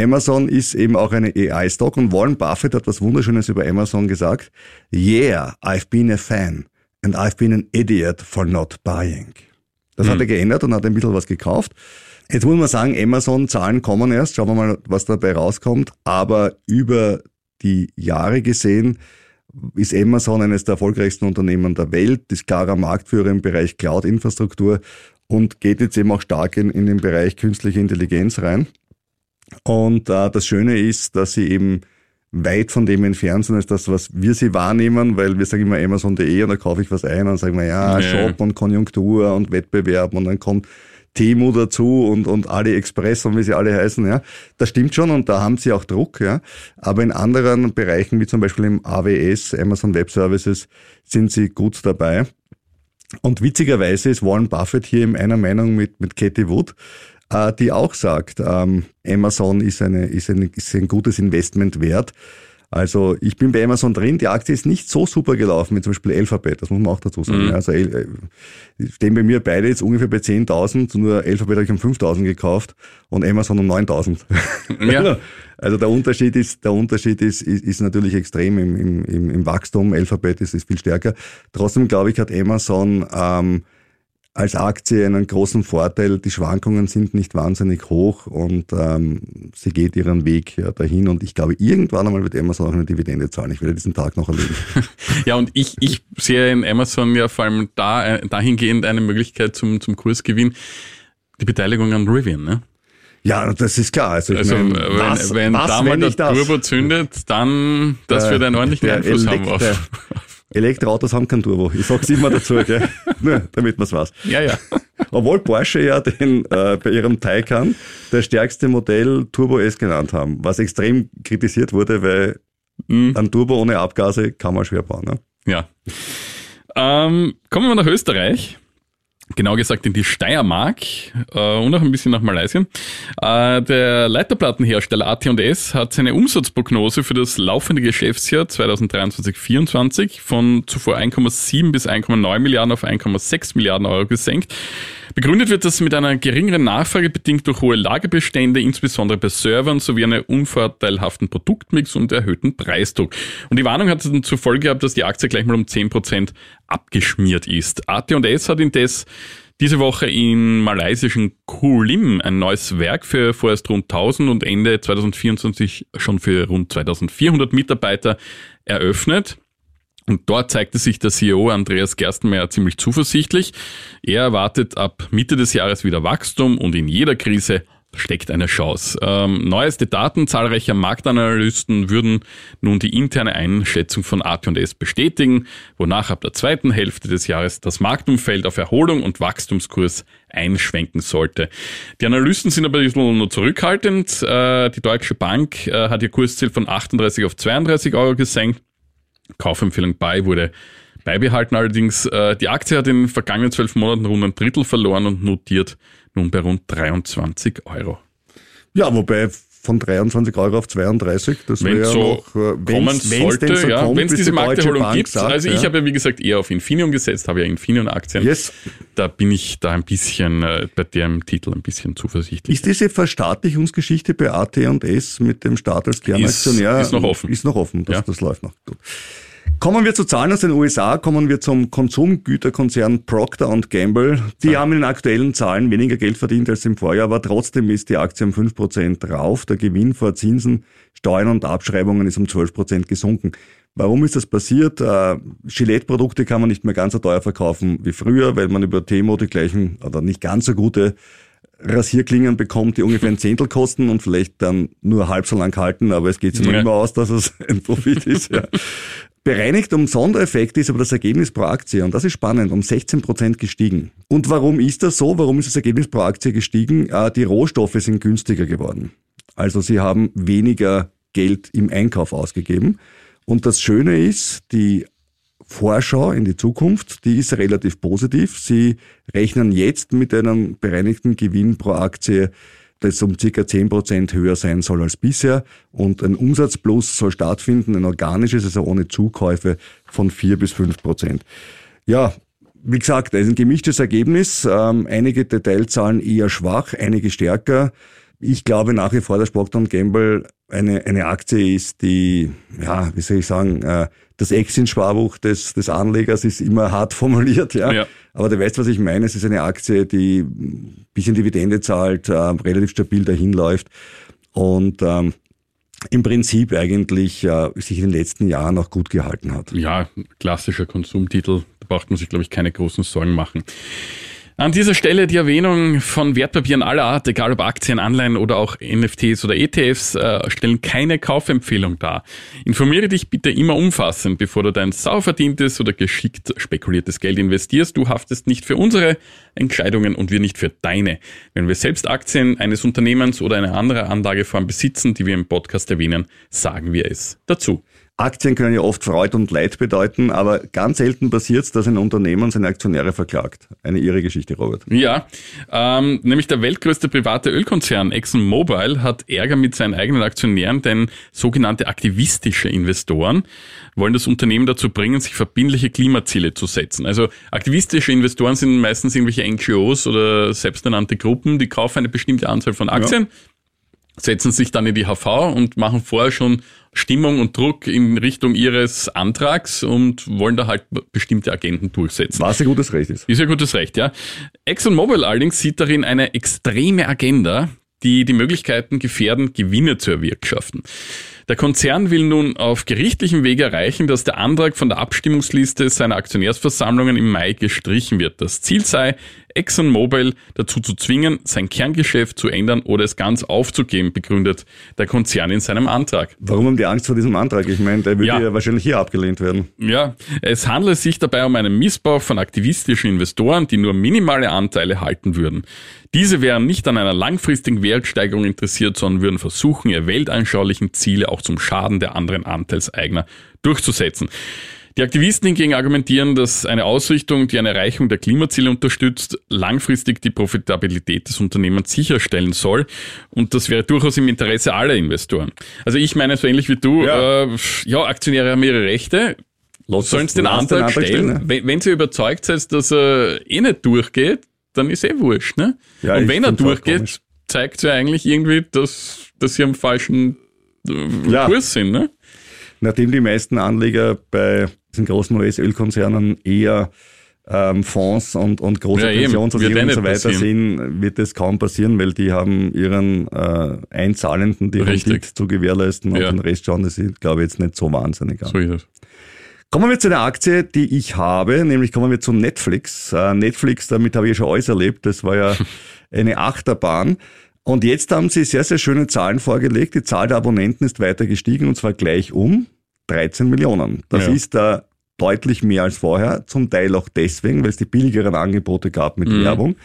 Amazon ist eben auch eine AI-Stock und Warren Buffett hat was Wunderschönes über Amazon gesagt. Yeah, I've been a fan and I've been an idiot for not buying. Das hat er geändert und hat ein bisschen was gekauft. Jetzt muss man sagen, Amazon-Zahlen kommen erst. Schauen wir mal, was dabei rauskommt. Aber über die Jahre gesehen ist Amazon eines der erfolgreichsten Unternehmen der Welt, ist klarer Marktführer im Bereich Cloud-Infrastruktur und geht jetzt eben auch stark in, in den Bereich künstliche Intelligenz rein. Und äh, das Schöne ist, dass sie eben weit von dem entfernt sind, als das, was wir sie wahrnehmen, weil wir sagen immer Amazon.de und da kaufe ich was ein und dann sagen wir, ja, Ja. Shop und Konjunktur und Wettbewerb und dann kommt Temu dazu und, und AliExpress und wie sie alle heißen, ja. Das stimmt schon und da haben sie auch Druck, ja. Aber in anderen Bereichen, wie zum Beispiel im AWS, Amazon Web Services, sind sie gut dabei. Und witzigerweise ist Warren Buffett hier in einer Meinung mit, mit Katie Wood, äh, die auch sagt, ähm, Amazon ist, eine, ist, eine, ist ein gutes Investment wert. Also ich bin bei Amazon drin, die Aktie ist nicht so super gelaufen wie zum Beispiel Alphabet, das muss man auch dazu sagen. Mhm. Also äh, stehen bei mir beide jetzt ungefähr bei 10.000, nur Alphabet habe ich um 5.000 gekauft und Amazon um 9.000. Ja. Also der Unterschied ist, der Unterschied ist, ist, ist natürlich extrem im, im, im, im Wachstum. Alphabet ist, ist viel stärker. Trotzdem glaube ich, hat Amazon ähm, als Aktie einen großen Vorteil. Die Schwankungen sind nicht wahnsinnig hoch und ähm, sie geht ihren Weg ja, dahin. Und ich glaube, irgendwann einmal wird Amazon auch eine Dividende zahlen. Ich werde diesen Tag noch erleben. Ja, und ich, ich sehe in Amazon ja vor allem da, äh, dahingehend eine Möglichkeit zum, zum Kursgewinn, die Beteiligung an Rivian. Ne? ja, das ist klar. Also, Also mein, wenn, was, wenn was, da mal der? Turbo zündet, dann das wird einen ordentlichen Einfluss haben auf. Elektroautos haben kein Turbo. Ich sag's immer dazu, gell? Nur, damit man's weiß. Ja, ja. Obwohl Porsche ja den äh, bei ihrem Taycan das stärkste Modell Turbo S genannt haben, was extrem kritisiert wurde, weil Mhm. ein Turbo ohne Abgase kann man schwer bauen. Ne? Ja. Ähm, kommen wir nach Österreich. Genau gesagt in die Steiermark äh, und auch ein bisschen nach Malaysia. Äh, der Leiterplattenhersteller AT&S hat seine Umsatzprognose für das laufende Geschäftsjahr 2023-24 von zuvor 1,7 bis 1,9 Milliarden auf 1,6 Milliarden Euro gesenkt. Begründet wird das mit einer geringeren Nachfrage bedingt durch hohe Lagerbestände, insbesondere bei Servern, sowie einer unvorteilhaften Produktmix und erhöhten Preisdruck. Und die Warnung hat dann zur Folge gehabt, dass die Aktie gleich mal um 10% abgeschmiert ist. AT&S hat indes diese Woche in malaysischen Kulim ein neues Werk für vorerst rund 1000 und Ende 2024 schon für rund 2400 Mitarbeiter eröffnet. Und dort zeigte sich der CEO Andreas Gerstenmeier ziemlich zuversichtlich. Er erwartet ab Mitte des Jahres wieder Wachstum und in jeder Krise steckt eine Chance. Ähm, neueste Daten zahlreicher Marktanalysten würden nun die interne Einschätzung von AT&S bestätigen, wonach ab der zweiten Hälfte des Jahres das Marktumfeld auf Erholung und Wachstumskurs einschwenken sollte. Die Analysten sind aber ein bisschen nur zurückhaltend. Äh, die Deutsche Bank äh, hat ihr Kursziel von 38 auf 32 Euro gesenkt. Kaufempfehlung bei wurde beibehalten. Allerdings, äh, die Aktie hat in den vergangenen zwölf Monaten rund ein Drittel verloren und notiert nun bei rund 23 Euro. Ja, wobei von 23 Euro auf 32, das wäre ja so noch, äh, wenn's- kommen wenn's sollte, so ja, wenn es diese die Markterholung Bank gibt. sagt, also ich ja. habe ja wie gesagt eher auf Infineon gesetzt, habe ja Infineon-Aktien. Yes. Da bin ich da ein bisschen, äh, bei dem Titel ein bisschen zuversichtlich. Ist diese Verstaatlichungsgeschichte bei AT&S mit dem Staat als Kernaktionär? Ist- ist noch offen. Ist noch offen, das, Ja. das läuft noch. Gut. Kommen wir zu Zahlen aus den USA, kommen wir zum Konsumgüterkonzern Procter Gamble. Die haben in den aktuellen Zahlen weniger Geld verdient als im Vorjahr, aber trotzdem ist die Aktie um 5% drauf. Der Gewinn vor Zinsen, Steuern und Abschreibungen ist um 12% gesunken. Warum ist das passiert? Äh, Gillette-Produkte kann man nicht mehr ganz so teuer verkaufen wie früher, weil man über Temo die gleichen oder nicht ganz so gute Rasierklingen bekommt, die ungefähr ein Zehntel kosten und vielleicht dann nur halb so lang halten, aber es geht sich noch Ja. immer aus, dass es ein Profit ist. Ja. Bereinigt um Sondereffekte ist aber das Ergebnis pro Aktie, und das ist spannend, um 16 Prozent gestiegen. Und warum ist das so? Warum ist das Ergebnis pro Aktie gestiegen? Äh, Die Rohstoffe sind günstiger geworden. Also sie haben weniger Geld im Einkauf ausgegeben. Und das Schöne ist, die Vorschau in die Zukunft, die ist relativ positiv. Sie rechnen jetzt mit einem bereinigten Gewinn pro Aktie, das um circa 10% höher sein soll als bisher. Und ein Umsatzplus soll stattfinden, ein organisches, also ohne Zukäufe von 4 bis 5%. Ja, wie gesagt, ein gemischtes Ergebnis. Ähm, einige Detailzahlen eher schwach, einige stärker. Ich glaube nach wie vor, dass Procter Gamble eine, eine Aktie ist, die, ja, wie soll ich sagen, äh, das Exit-Sparbuch des, des Anlegers ist immer hart formuliert, ja. ja. Aber du weißt, was ich meine. Es ist eine Aktie, die ein bisschen Dividende zahlt, äh, relativ stabil dahinläuft und ähm, im Prinzip eigentlich äh, sich in den letzten Jahren auch gut gehalten hat. Ja, klassischer Konsumtitel. Da braucht man sich, glaube ich, keine großen Sorgen machen. An dieser Stelle die Erwähnung von Wertpapieren aller Art, egal ob Aktien, Anleihen oder auch NFTs oder ETFs, äh, stellen keine Kaufempfehlung dar. Informiere dich bitte immer umfassend, bevor du dein sauer verdientes oder geschickt spekuliertes Geld investierst. Du haftest nicht für unsere Entscheidungen und wir nicht für deine. Wenn wir selbst Aktien eines Unternehmens oder eine andere Anlageform besitzen, die wir im Podcast erwähnen, sagen wir es dazu. Aktien können ja oft Freude und Leid bedeuten, aber ganz selten passiert es, dass ein Unternehmen seine Aktionäre verklagt. Eine irre Geschichte, Robert. Ja, ähm, nämlich der weltgrößte private Ölkonzern ExxonMobil hat Ärger mit seinen eigenen Aktionären, denn sogenannte aktivistische Investoren wollen das Unternehmen dazu bringen, sich verbindliche Klimaziele zu setzen. Also aktivistische Investoren sind meistens irgendwelche NGOs oder selbsternannte Gruppen, die kaufen eine bestimmte Anzahl von Aktien. Ja setzen sich dann in die HV und machen vorher schon Stimmung und Druck in Richtung ihres Antrags und wollen da halt bestimmte Agenten durchsetzen. Was ein gutes Recht ist. Ist ein gutes Recht, ja. ExxonMobil allerdings sieht darin eine extreme Agenda, die die Möglichkeiten gefährden, Gewinne zu erwirtschaften. Der Konzern will nun auf gerichtlichem Wege erreichen, dass der Antrag von der Abstimmungsliste seiner Aktionärsversammlungen im Mai gestrichen wird. Das Ziel sei, ExxonMobil dazu zu zwingen, sein Kerngeschäft zu ändern oder es ganz aufzugeben, begründet der Konzern in seinem Antrag. Warum haben die Angst vor diesem Antrag? Ich meine, der würde ja. ja wahrscheinlich hier abgelehnt werden. Ja, es handelt sich dabei um einen Missbrauch von aktivistischen Investoren, die nur minimale Anteile halten würden. Diese wären nicht an einer langfristigen Wertsteigerung interessiert, sondern würden versuchen, ihre weltanschaulichen Ziele auch zum Schaden der anderen Anteilseigner durchzusetzen. Die Aktivisten hingegen argumentieren, dass eine Ausrichtung, die eine Erreichung der Klimaziele unterstützt, langfristig die Profitabilität des Unternehmens sicherstellen soll. Und das wäre durchaus im Interesse aller Investoren. Also ich meine so ähnlich wie du, ja, äh, ja Aktionäre haben ihre Rechte. Sollen sie den Antrag stellen? stellen ne? wenn, sie überzeugt sind, dass er eh nicht durchgeht, dann ist eh wurscht. Ne? Ja, Und wenn er durchgeht, zeigt sie ja eigentlich irgendwie, dass, dass sie am falschen äh, ja. Kurs sind. Ne? Nachdem die meisten Anleger bei diesen großen US-Ölkonzernen eher ähm, Fonds und, und große ja, Pensionsversicherungen und so weiter passieren. sind, wird das kaum passieren, weil die haben ihren äh, Einzahlenden die Rendite zu gewährleisten ja. und den Rest schauen das ist, glaube ich, jetzt nicht so wahnsinnig an. So ist es. Kommen wir zu einer Aktie, die ich habe, nämlich kommen wir zu Netflix. Äh, Netflix, damit habe ich schon alles erlebt, das war ja eine Achterbahn. Und jetzt haben sie sehr, sehr schöne Zahlen vorgelegt. Die Zahl der Abonnenten ist weiter gestiegen und zwar gleich um 13 Millionen. Das ja. ist da deutlich mehr als vorher, zum Teil auch deswegen, weil es die billigeren Angebote gab mit mhm. Werbung.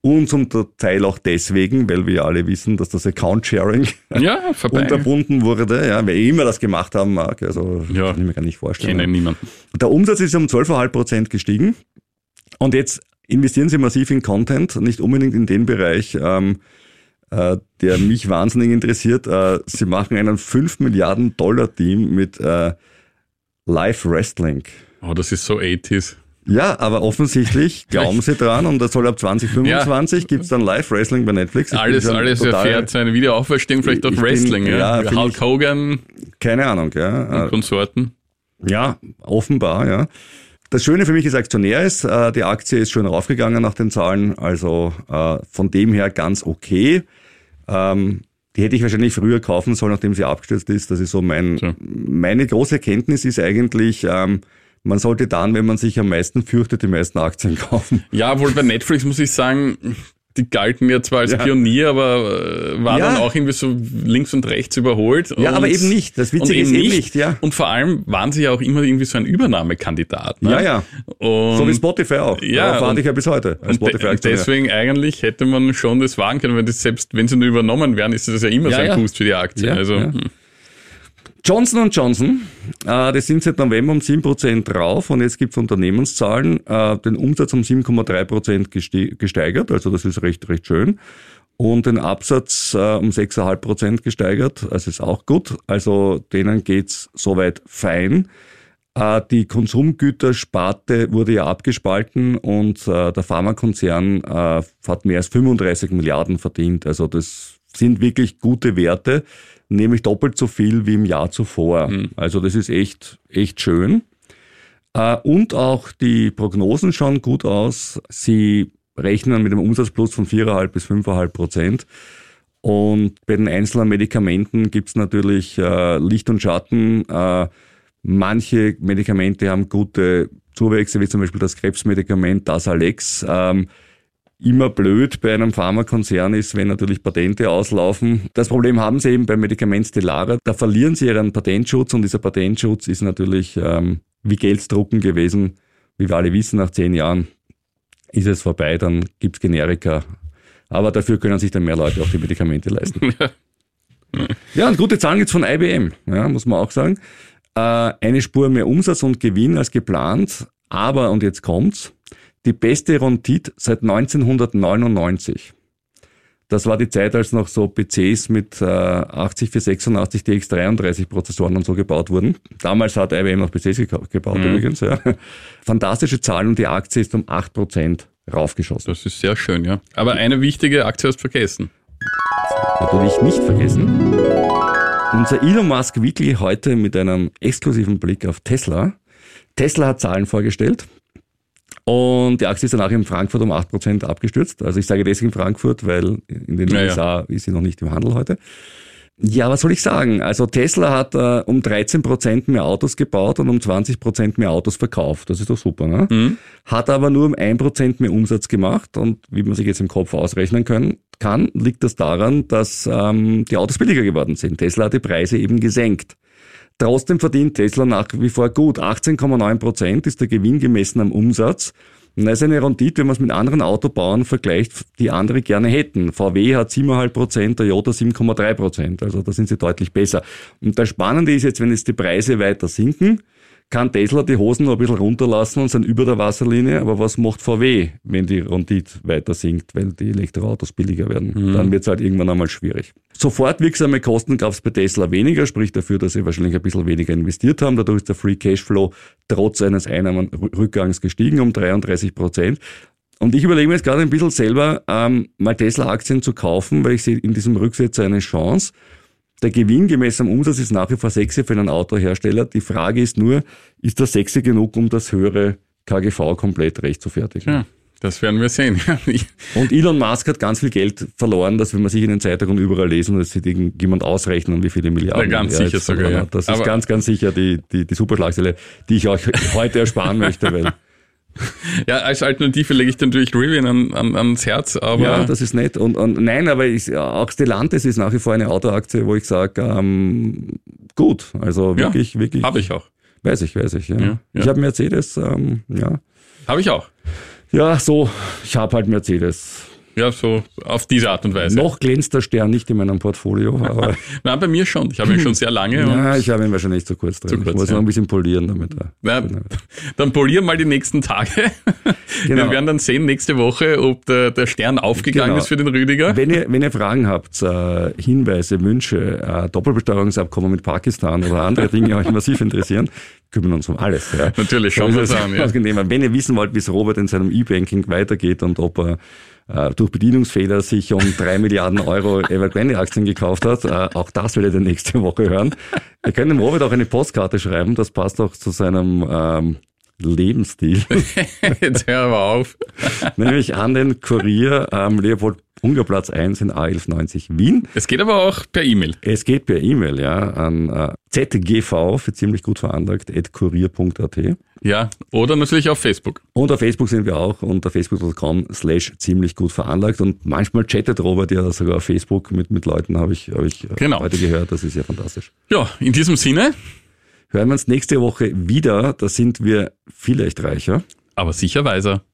Und zum Teil auch deswegen, weil wir alle wissen, dass das Account-Sharing ja, unterbunden wurde, ja, wer immer das gemacht haben mag. Also ja, kann ich mir gar nicht vorstellen. Kenne niemanden. Der Umsatz ist um 12,5 Prozent gestiegen. Und jetzt investieren sie massiv in Content, nicht unbedingt in den Bereich, ähm, äh, der mich wahnsinnig interessiert. Äh, sie machen einen 5 Milliarden Dollar Team mit äh, Live Wrestling. Oh, das ist so 80s. Ja, aber offensichtlich glauben sie dran und das soll ab 2025 ja. gibt's dann Live-Wrestling bei Netflix. Ich alles alles erfährt seine Wiederauferstehung, vielleicht auch Wrestling. Bin, ja, ja Hulk Hogan. Keine Ahnung, ja. Und Konsorten. Ja, offenbar, ja. Das Schöne für mich ist Aktionär ist, äh, die Aktie ist schön raufgegangen nach den Zahlen, also äh, von dem her ganz okay. Ähm, die hätte ich wahrscheinlich früher kaufen sollen, nachdem sie abgestürzt ist. Das ist so mein, so. meine große Erkenntnis ist eigentlich, ähm, man sollte dann, wenn man sich am meisten fürchtet, die meisten Aktien kaufen. Ja, wohl bei Netflix muss ich sagen, die galten ja zwar als ja. Pionier, aber äh, war ja. dann auch irgendwie so links und rechts überholt. Ja, und, aber eben nicht. Das Witzige ist eben nicht. Ja. Und vor allem waren sie ja auch immer irgendwie so ein Übernahmekandidat. Ne? Ja, ja. Und so wie Spotify auch. Ja. Darauf warte ich ja bis heute. Und de deswegen eigentlich hätte man schon das wagen können, weil das selbst, wenn sie nur übernommen werden, ist das ja immer ja, so ein Boost für die Aktie. also, hm. Johnson Johnson, äh, das sind seit November um 7% drauf und jetzt gibt es Unternehmenszahlen, äh, den Umsatz um 7,3% geste gesteigert, also das ist recht, recht schön. Und den Absatz äh, um 6,5% gesteigert, also ist auch gut. Also denen geht's soweit fein. Äh, die Konsumgütersparte wurde ja abgespalten und äh, der Pharmakonzern äh, hat mehr als 35 Milliarden verdient. Also das sind wirklich gute Werte, nämlich doppelt so viel wie im Jahr zuvor. Mhm. Also das ist echt, echt schön. Und auch die Prognosen schauen gut aus. Sie rechnen mit einem Umsatzplus von 4,5 bis 5,5 Prozent. Und bei den einzelnen Medikamenten gibt es natürlich äh, Licht und Schatten. Äh, manche Medikamente haben gute Zuwächse, wie zum Beispiel das Krebsmedikament Dasalex. Ähm, immer blöd bei einem Pharmakonzern ist, wenn natürlich Patente auslaufen. Das Problem haben sie eben beim Medikament Stellara. Da verlieren sie ihren Patentschutz und dieser Patentschutz ist natürlich ähm, wie Gelddrucken gewesen, wie wir alle wissen, nach zehn Jahren ist es vorbei, dann gibt's Generika. Aber dafür können sich dann mehr Leute auch die Medikamente leisten. ja, und gute Zahlen gibt's von IBM, ja, muss man auch sagen. Äh, eine Spur mehr Umsatz und Gewinn als geplant, aber, und jetzt kommt's, die beste Rendite seit 1999. Das war die Zeit, als noch so PCs mit äh, 80 für 86 DX33 Prozessoren und so gebaut wurden. Damals hat IBM noch PCs gebaut mhm. übrigens. Ja. Fantastische Zahlen und die Aktie ist um 8% raufgeschossen. Das ist sehr schön, ja. Aber eine wichtige Aktie hast du vergessen. Natürlich nicht vergessen. Unser Elon Musk Weekly heute mit einem exklusiven Blick auf Tesla. Tesla hat Zahlen vorgestellt. Und die Aktie ist danach in Frankfurt um 8% abgestürzt. Also ich sage deswegen Frankfurt, weil in den ja, USA ja. ist sie noch nicht im Handel heute. Ja, was soll ich sagen? Also Tesla hat äh, um 13% mehr Autos gebaut und um 20% mehr Autos verkauft. Das ist doch super, ne? Mhm. Hat aber nur um 1% mehr Umsatz gemacht und wie man sich jetzt im Kopf ausrechnen können, kann, liegt das daran, dass ähm, die Autos billiger geworden sind. Tesla hat die Preise eben gesenkt. Trotzdem verdient Tesla nach wie vor gut. 18,9 Prozent ist der Gewinn gemessen am Umsatz. Und das ist eine Rendite, wenn man es mit anderen Autobauern vergleicht, die andere gerne hätten. VW hat 7,5 Prozent, Toyota 7,3 Prozent. Also da sind sie deutlich besser. Und das Spannende ist jetzt, wenn jetzt die Preise weiter sinken, kann Tesla die Hosen noch ein bisschen runterlassen und sind über der Wasserlinie, aber was macht VW, wenn die Rendite weiter sinkt, weil die Elektroautos billiger werden? Mhm. Dann wird es halt irgendwann einmal schwierig. Sofort wirksame Kosten gab es bei Tesla weniger, sprich dafür, dass sie wahrscheinlich ein bisschen weniger investiert haben. Dadurch ist der Free Cashflow trotz eines Einnahmenrückgangs gestiegen um 33 Prozent. Und ich überlege mir jetzt gerade ein bisschen selber, ähm, mal Tesla-Aktien zu kaufen, weil ich sehe in diesem Rücksetzer eine Chance. Der Gewinn gemessen am Umsatz ist nach wie vor sexy für einen Autohersteller. Die Frage ist nur, ist das sexy genug, um das höhere KGV komplett recht zu fertigen? Ja. Das werden wir sehen. und Elon Musk hat ganz viel Geld verloren, dass wenn man sich in den Zeitungen überall lesen, dass sich jemand ausrechnen, wie viele Milliarden ja, ganz er sicher sogar, ja. Das ist ganz, ganz sicher die, die, die Superschlagzeile, die ich euch heute ersparen möchte, weil ja, als Alternative lege ich natürlich Rivian an, an, ans Herz, aber. Ja, das ist nett. Und, und nein, aber ich, auch Stellantis ist nach wie vor eine Autoaktie, wo ich sage, ähm, gut. Also wirklich, ja, wirklich. Habe ich auch. Weiß ich, weiß ich, ja. ja, ja. Ich habe Mercedes, ähm, ja. Habe ich auch. Ja, so, ich habe halt Mercedes. Ja, so auf diese Art und Weise. Noch glänzt der Stern nicht in meinem Portfolio. Aber Nein, bei mir schon. Ich habe ihn schon sehr lange. ja, ich habe ihn wahrscheinlich zu kurz drin. Zu kurz, ich muss ja. noch ein bisschen polieren damit. Ja, dann polieren mal die nächsten Tage. Genau. Wir werden dann sehen nächste Woche, ob der, der Stern aufgegangen genau. ist für den Rüdiger. Wenn ihr, wenn ihr Fragen habt, äh, Hinweise, Wünsche, äh, Doppelbesteuerungsabkommen mit Pakistan oder andere Dinge, die euch massiv interessieren, kümmern uns um alles. Ja. Natürlich, schauen wir es an. Ja. Wenn ihr wissen wollt, wie es Robert in seinem E-Banking weitergeht und ob er äh, durch Bedienungsfehler sich um drei Milliarden Euro Evergrande-Aktien gekauft hat. Äh, auch das werdet ihr nächste Woche hören. Ihr könnt dem Robert auch eine Postkarte schreiben, das passt auch zu seinem ähm, Lebensstil. Jetzt hör aber auf. Nämlich an den Kurier am Leopold Ungerplatz 1 in A1190 Wien. Es geht aber auch per E-Mail. Es geht per E-Mail, ja, an äh, zgv für ziemlich gut veranlagt, at kurier.at. Ja, oder natürlich auf Facebook. Und auf Facebook sind wir auch unter facebook.com slash ziemlich gut veranlagt und manchmal chattet Robert ja sogar auf Facebook mit, mit Leuten, habe ich, hab ich genau. heute gehört, das ist ja fantastisch. Ja, in diesem Sinne. Hören wir uns nächste Woche wieder, da sind wir vielleicht reicher. Aber sicher weiser.